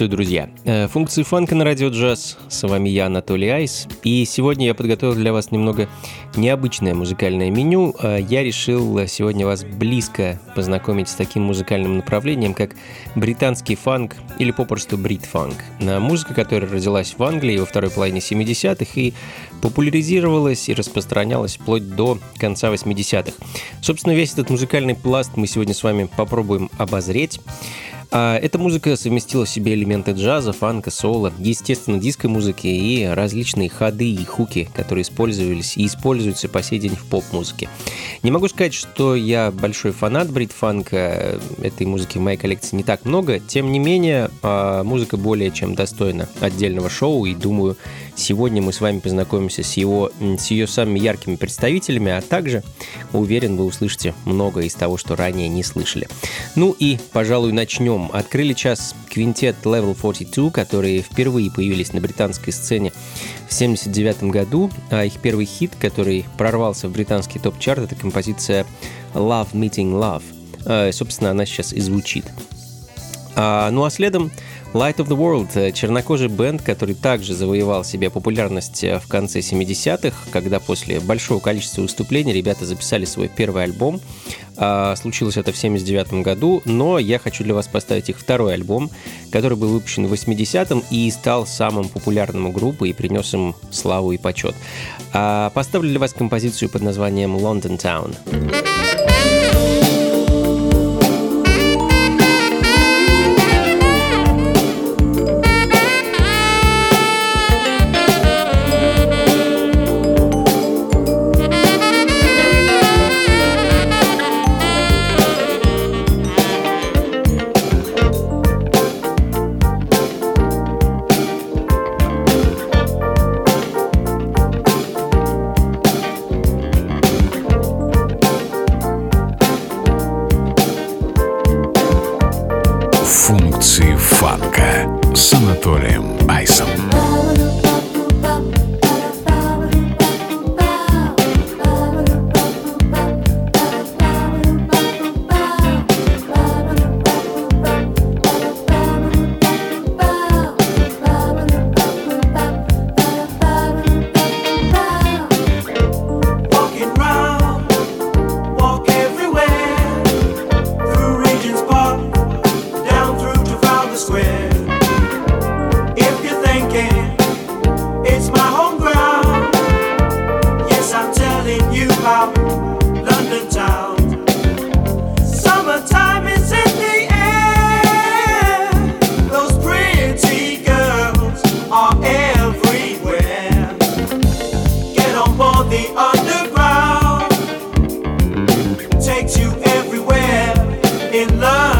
Приветствую, друзья! Э, функции фанка на радио джаз. С вами я, Анатолий Айс. И сегодня я подготовил для вас немного необычное музыкальное меню. Э, я решил сегодня вас близко познакомить с таким музыкальным направлением, как британский фанк или попросту брит-фанк. Э, музыка, которая родилась в Англии во второй половине 70-х и популяризировалась и распространялась вплоть до конца 80-х. Собственно, весь этот музыкальный пласт мы сегодня с вами попробуем обозреть. А эта музыка совместила в себе элементы джаза, фанка, соло, естественно, диско-музыки и различные ходы и хуки, которые использовались и используются по сей день в поп-музыке. Не могу сказать, что я большой фанат брит-фанка, этой музыки в моей коллекции не так много, тем не менее, а, музыка более чем достойна отдельного шоу, и думаю, сегодня мы с вами познакомимся с, его, с ее самыми яркими представителями, а также, уверен, вы услышите много из того, что ранее не слышали. Ну и, пожалуй, начнем открыли час квинтет Level 42, которые впервые появились на британской сцене в 1979 году, а их первый хит, который прорвался в британский топ-чарт, это композиция Love Meeting Love. А, собственно, она сейчас и звучит. А, ну а следом Light of the World э, – чернокожий бенд, который также завоевал себе популярность э, в конце 70-х, когда после большого количества выступлений ребята записали свой первый альбом. А, случилось это в 79 году, но я хочу для вас поставить их второй альбом, который был выпущен в 80-м и стал самым популярным у группы и принес им славу и почет. А, поставлю для вас композицию под названием «London Town». takes you everywhere in love.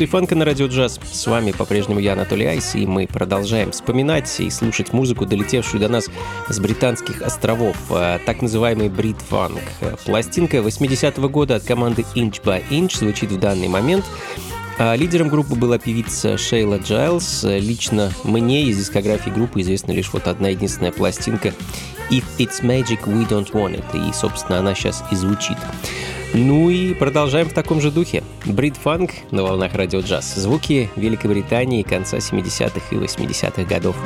Функции фанка на радио джаз. С вами по-прежнему я, Анатолий Айс, и мы продолжаем вспоминать и слушать музыку, долетевшую до нас с британских островов, э, так называемый брит-фанк. Пластинка 80-го года от команды Inch by Inch звучит в данный момент. А лидером группы была певица Шейла Джайлз. Лично мне из дискографии группы известна лишь вот одна единственная пластинка If It's Magic, We Don't Want It. И, собственно, она сейчас и звучит. Ну и продолжаем в таком же духе. Брит фанк на волнах радио джаз. Звуки Великобритании конца 70-х и 80-х годов.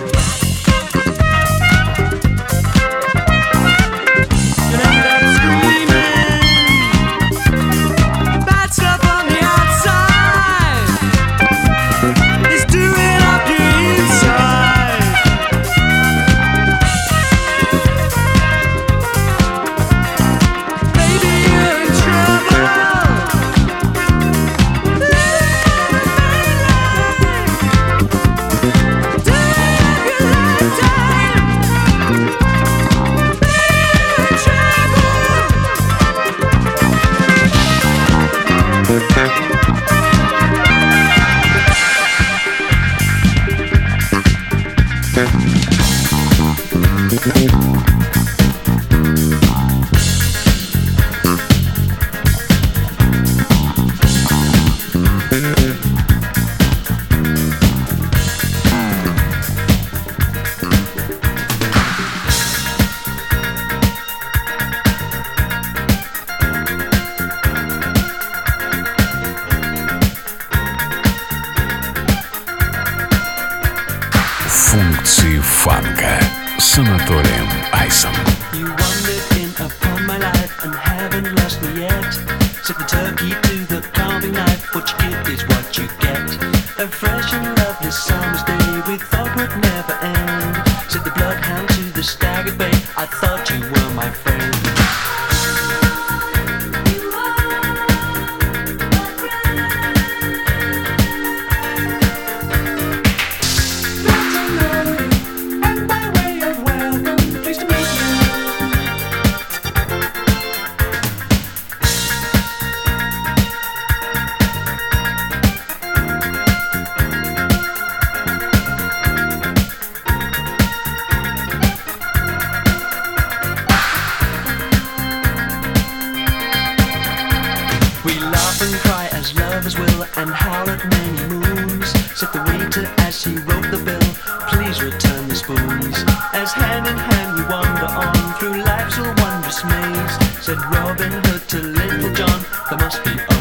of the bill. Please return the spoons. As hand in hand we wander on through life's all wondrous maze. Said Robin Hood to Little John, there must be.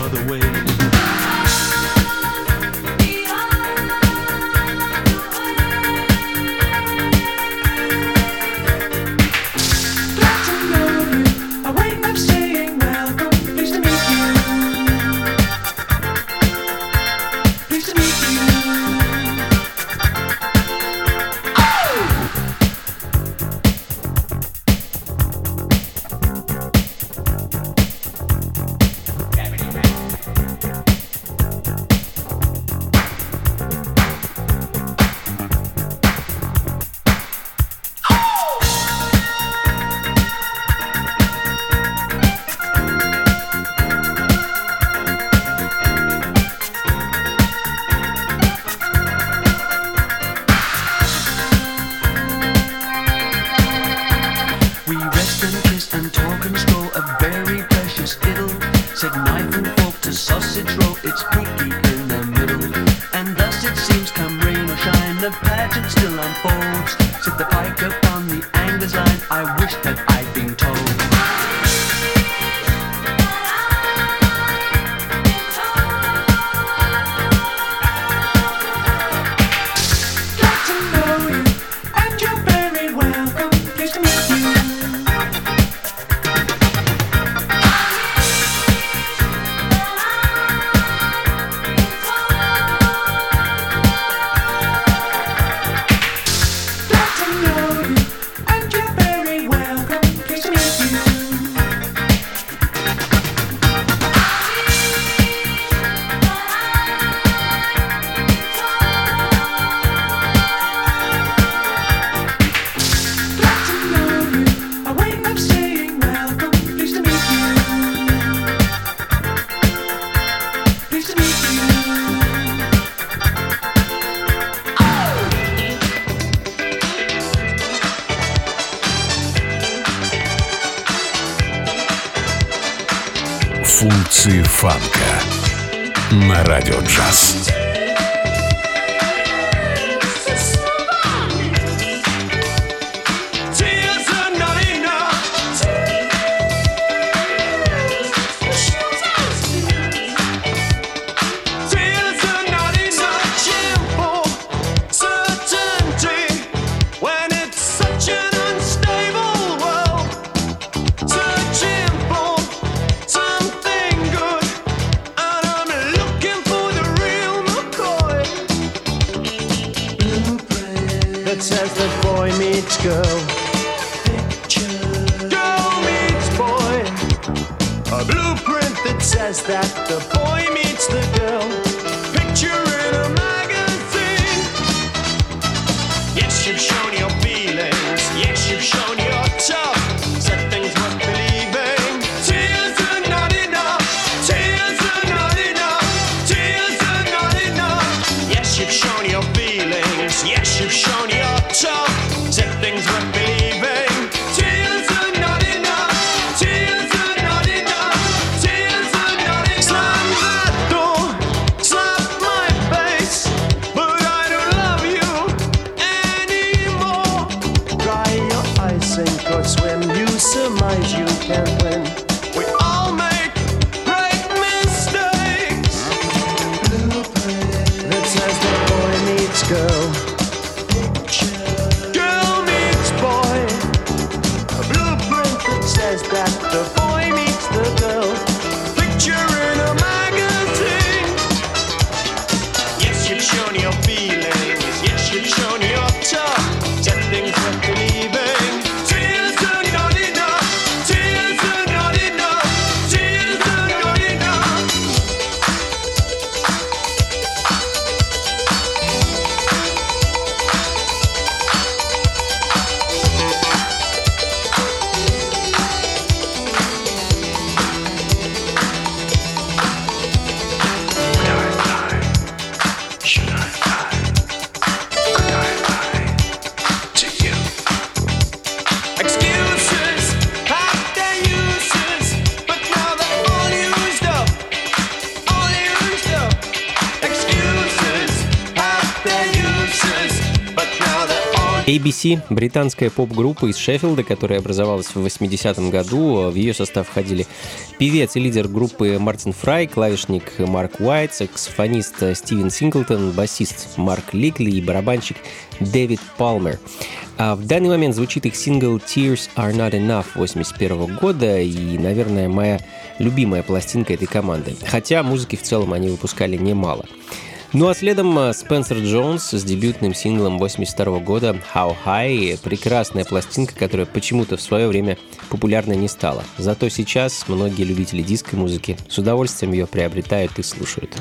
Radio Trap. На радио джаз. Британская поп-группа из Шеффилда, которая образовалась в 80-м году. В ее состав входили певец и лидер группы Мартин Фрай, клавишник Марк Уайт, саксофонист Стивен Синглтон, басист Марк Ликли и барабанщик Дэвид Палмер. А в данный момент звучит их сингл «Tears Are Not Enough» 81 года и, наверное, моя любимая пластинка этой команды. Хотя музыки в целом они выпускали немало. Ну а следом э, Спенсер Джонс с дебютным синглом 82 года «How High» — прекрасная пластинка, которая почему-то в свое время популярной не стала. Зато сейчас многие любители диско-музыки с удовольствием ее приобретают и слушают.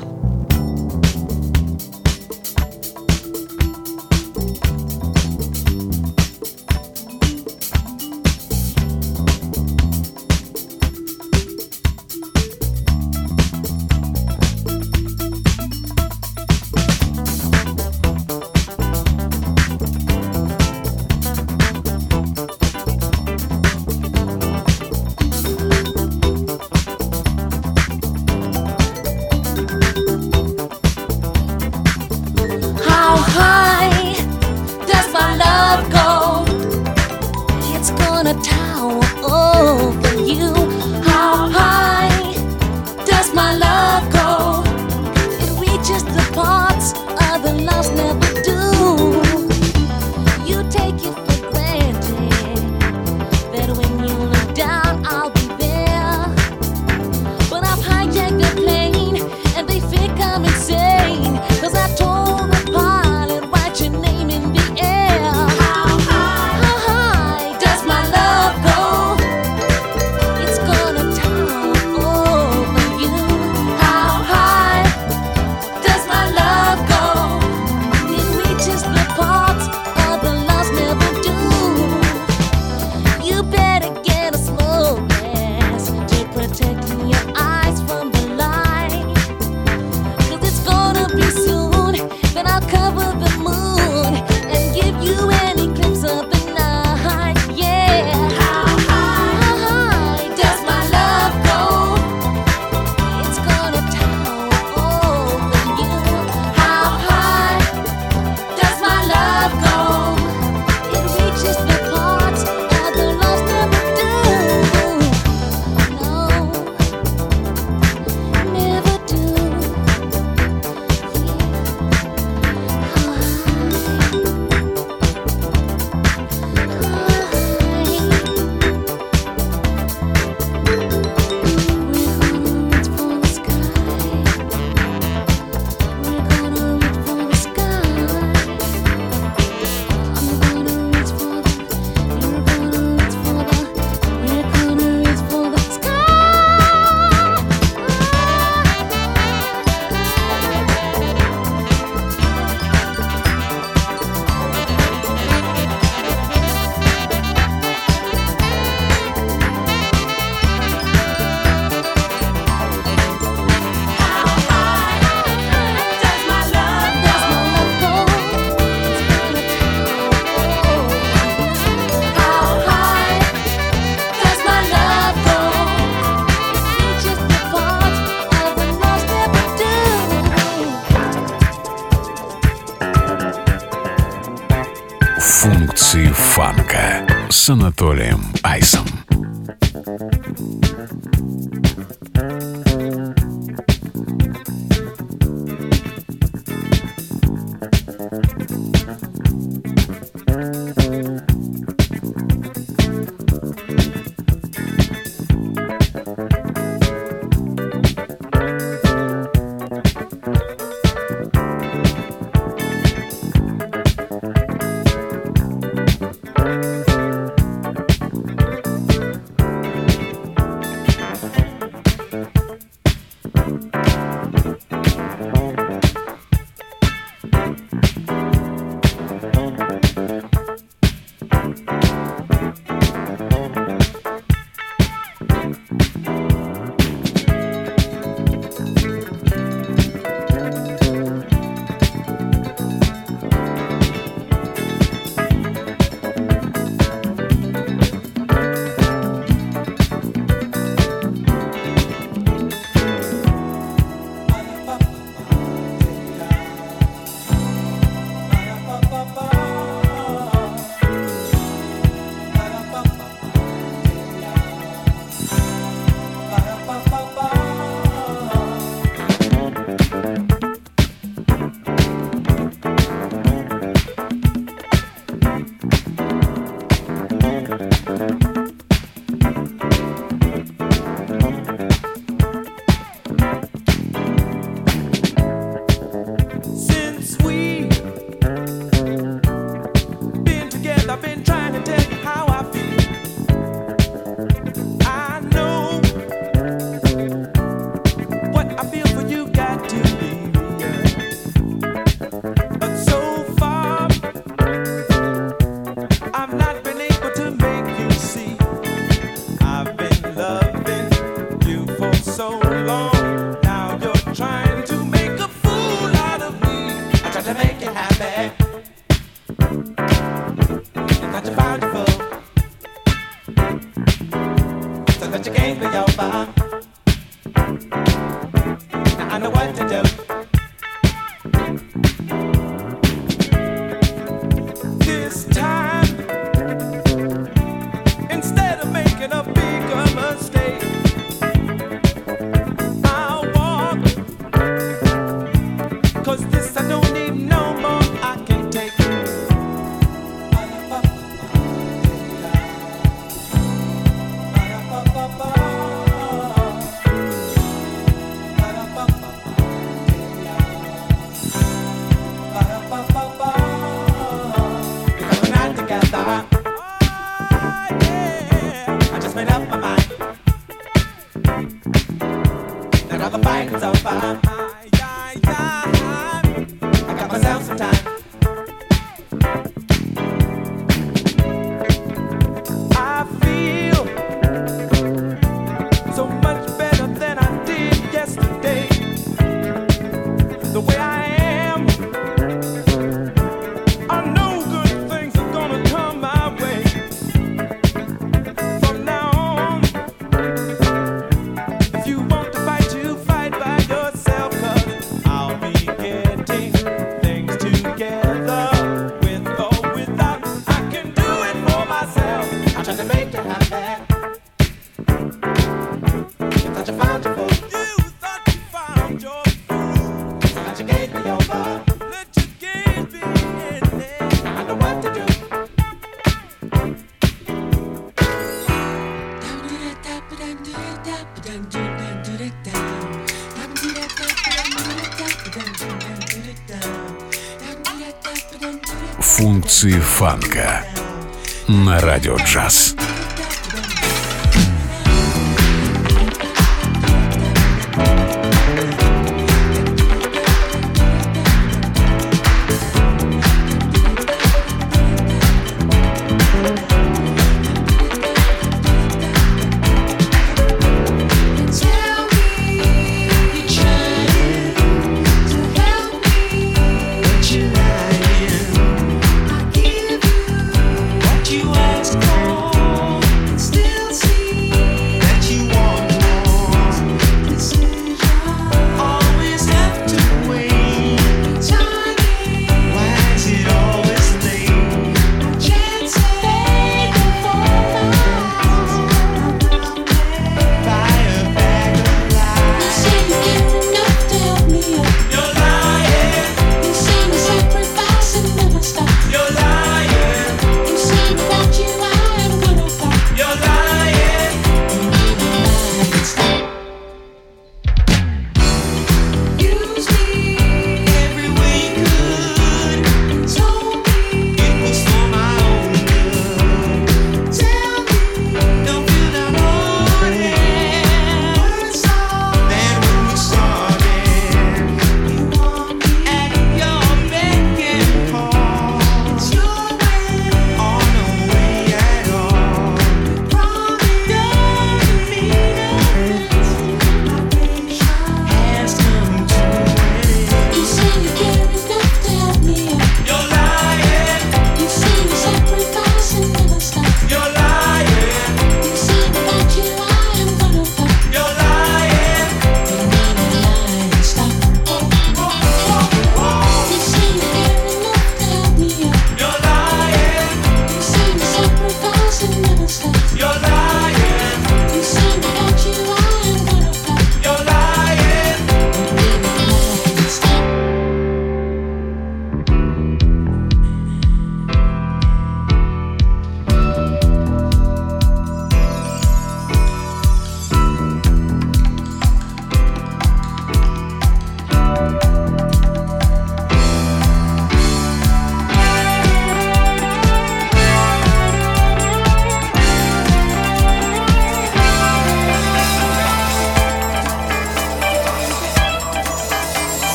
Функции фанка на радио джаз.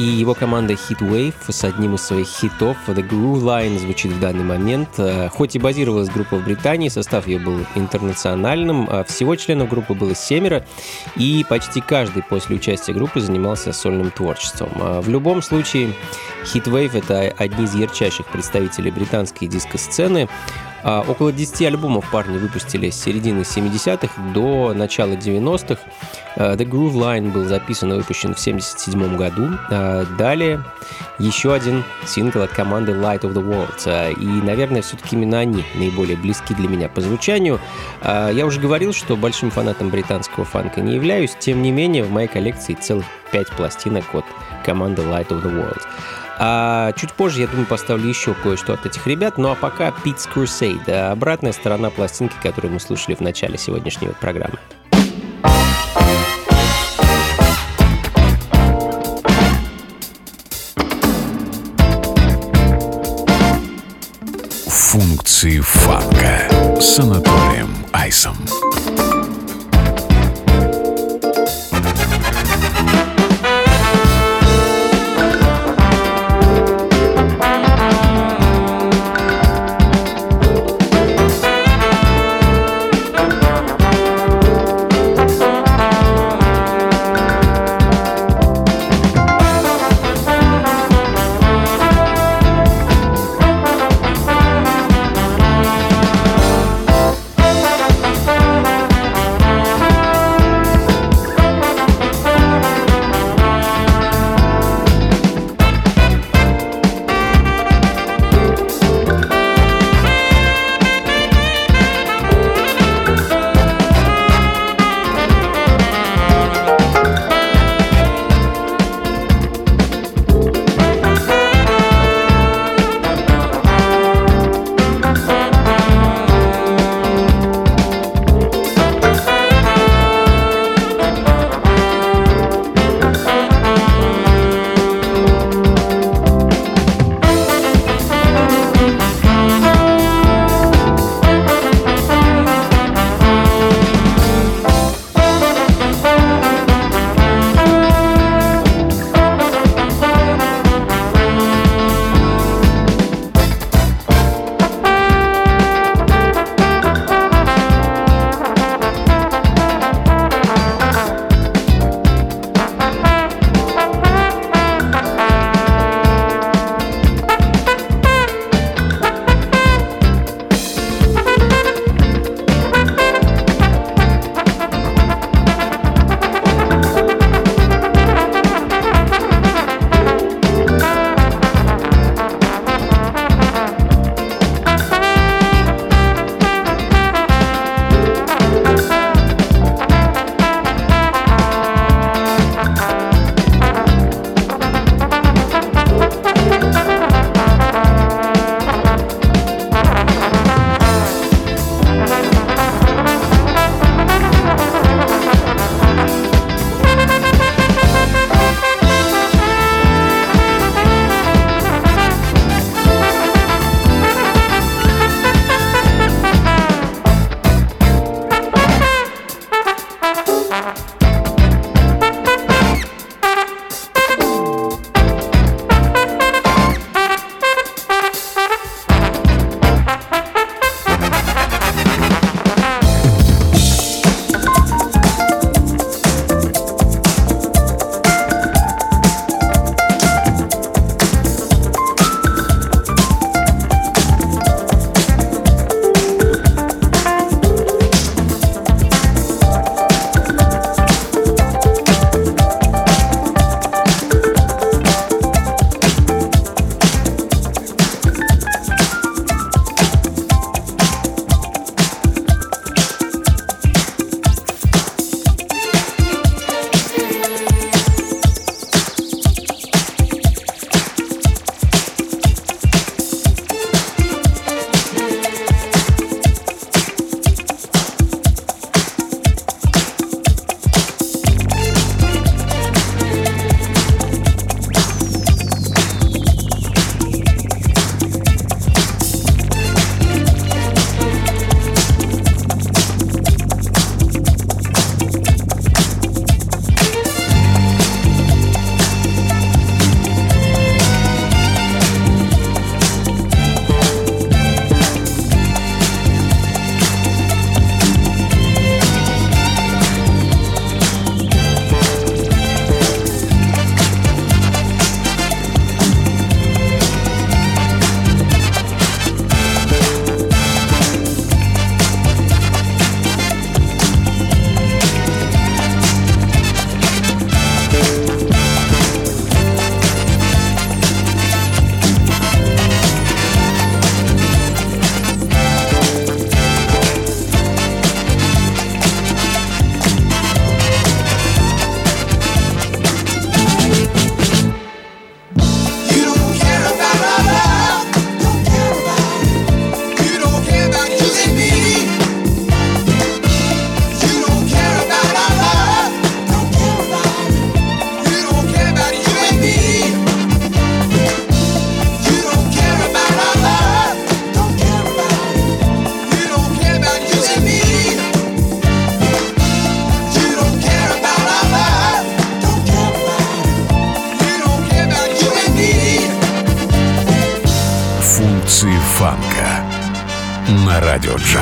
И его команда Heatwave с одним из своих хитов The Groove Line звучит в данный момент. Э, хоть и базировалась группа в Британии, состав ее был интернациональным, а всего членов группы было семеро, и почти каждый после участия группы занимался сольным творчеством. А в любом случае, Heatwave — это одни из ярчайших представителей британской диско-сцены, около 10 альбомов парни выпустили с середины 70-х до начала 90-х. А, The Groove Line был записан и выпущен в 77 году. А, далее еще один сингл от команды Light of the World. И, наверное, все-таки именно они наиболее близки для меня по звучанию. Я уже говорил, что большим фанатом британского фанка не являюсь. Тем не менее, в моей коллекции целых 5 пластинок от команды Light of the World. А чуть позже, я думаю, поставлю еще кое-что от этих ребят. Ну а пока Pete's Crusade, обратная сторона пластинки, которую мы слушали в начале сегодняшней программы. Функции фанка с Анатолием Айсом.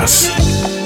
Радио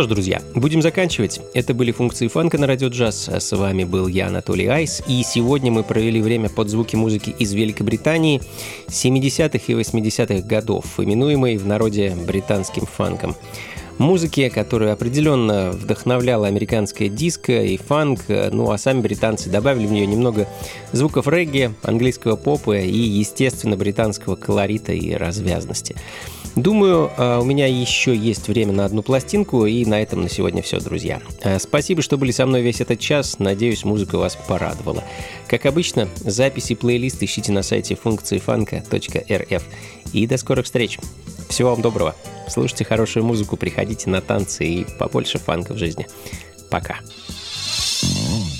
что ж, друзья, будем заканчивать. Это были функции фанка на радио джаз. С вами был я, Анатолий Айс. И сегодня мы провели время под звуки музыки из Великобритании 70-х и 80-х годов, именуемой в народе британским фанком. Музыки, которая определенно вдохновляла американское диско и фанк, ну а сами британцы добавили в нее немного звуков регги, английского попа и, естественно, британского колорита и развязности. Думаю, а, у меня еще есть время на одну пластинку, и на этом на сегодня все, друзья. А, спасибо, что были со мной весь этот час. Надеюсь, музыка вас порадовала. Как обычно, записи и плейлист ищите на сайте функции фанка.рф. И до скорых встреч. Всего вам доброго. Слушайте хорошую музыку, приходите на танцы и побольше фанка в жизни. Пока. I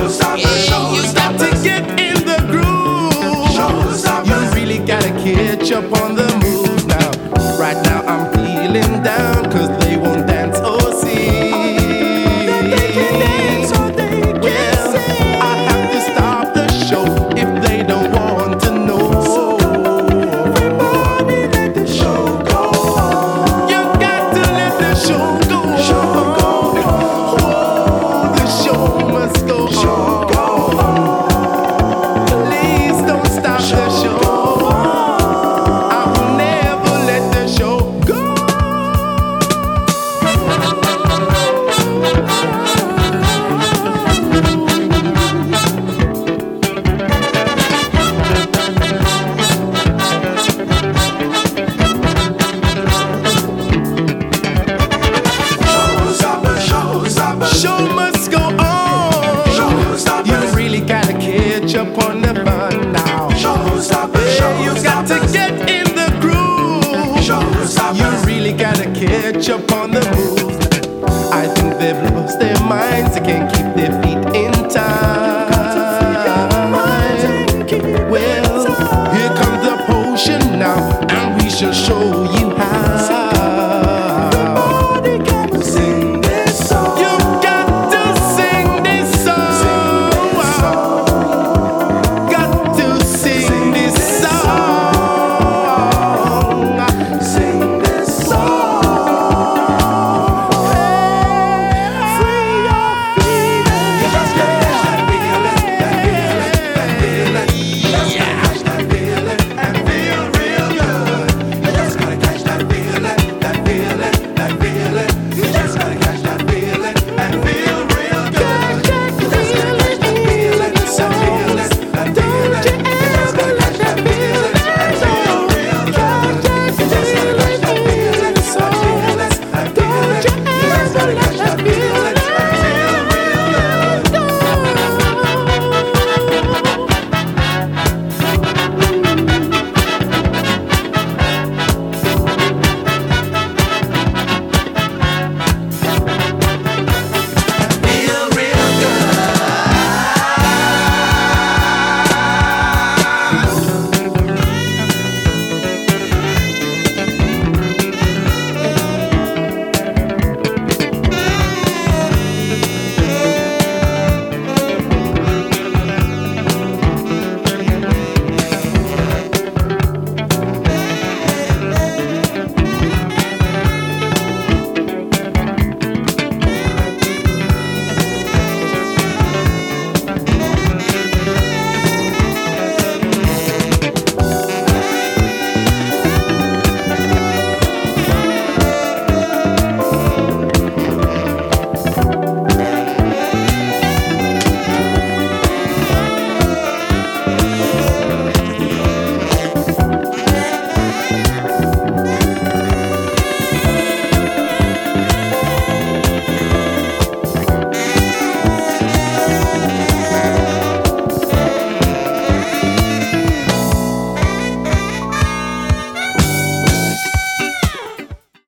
Deus abençoe.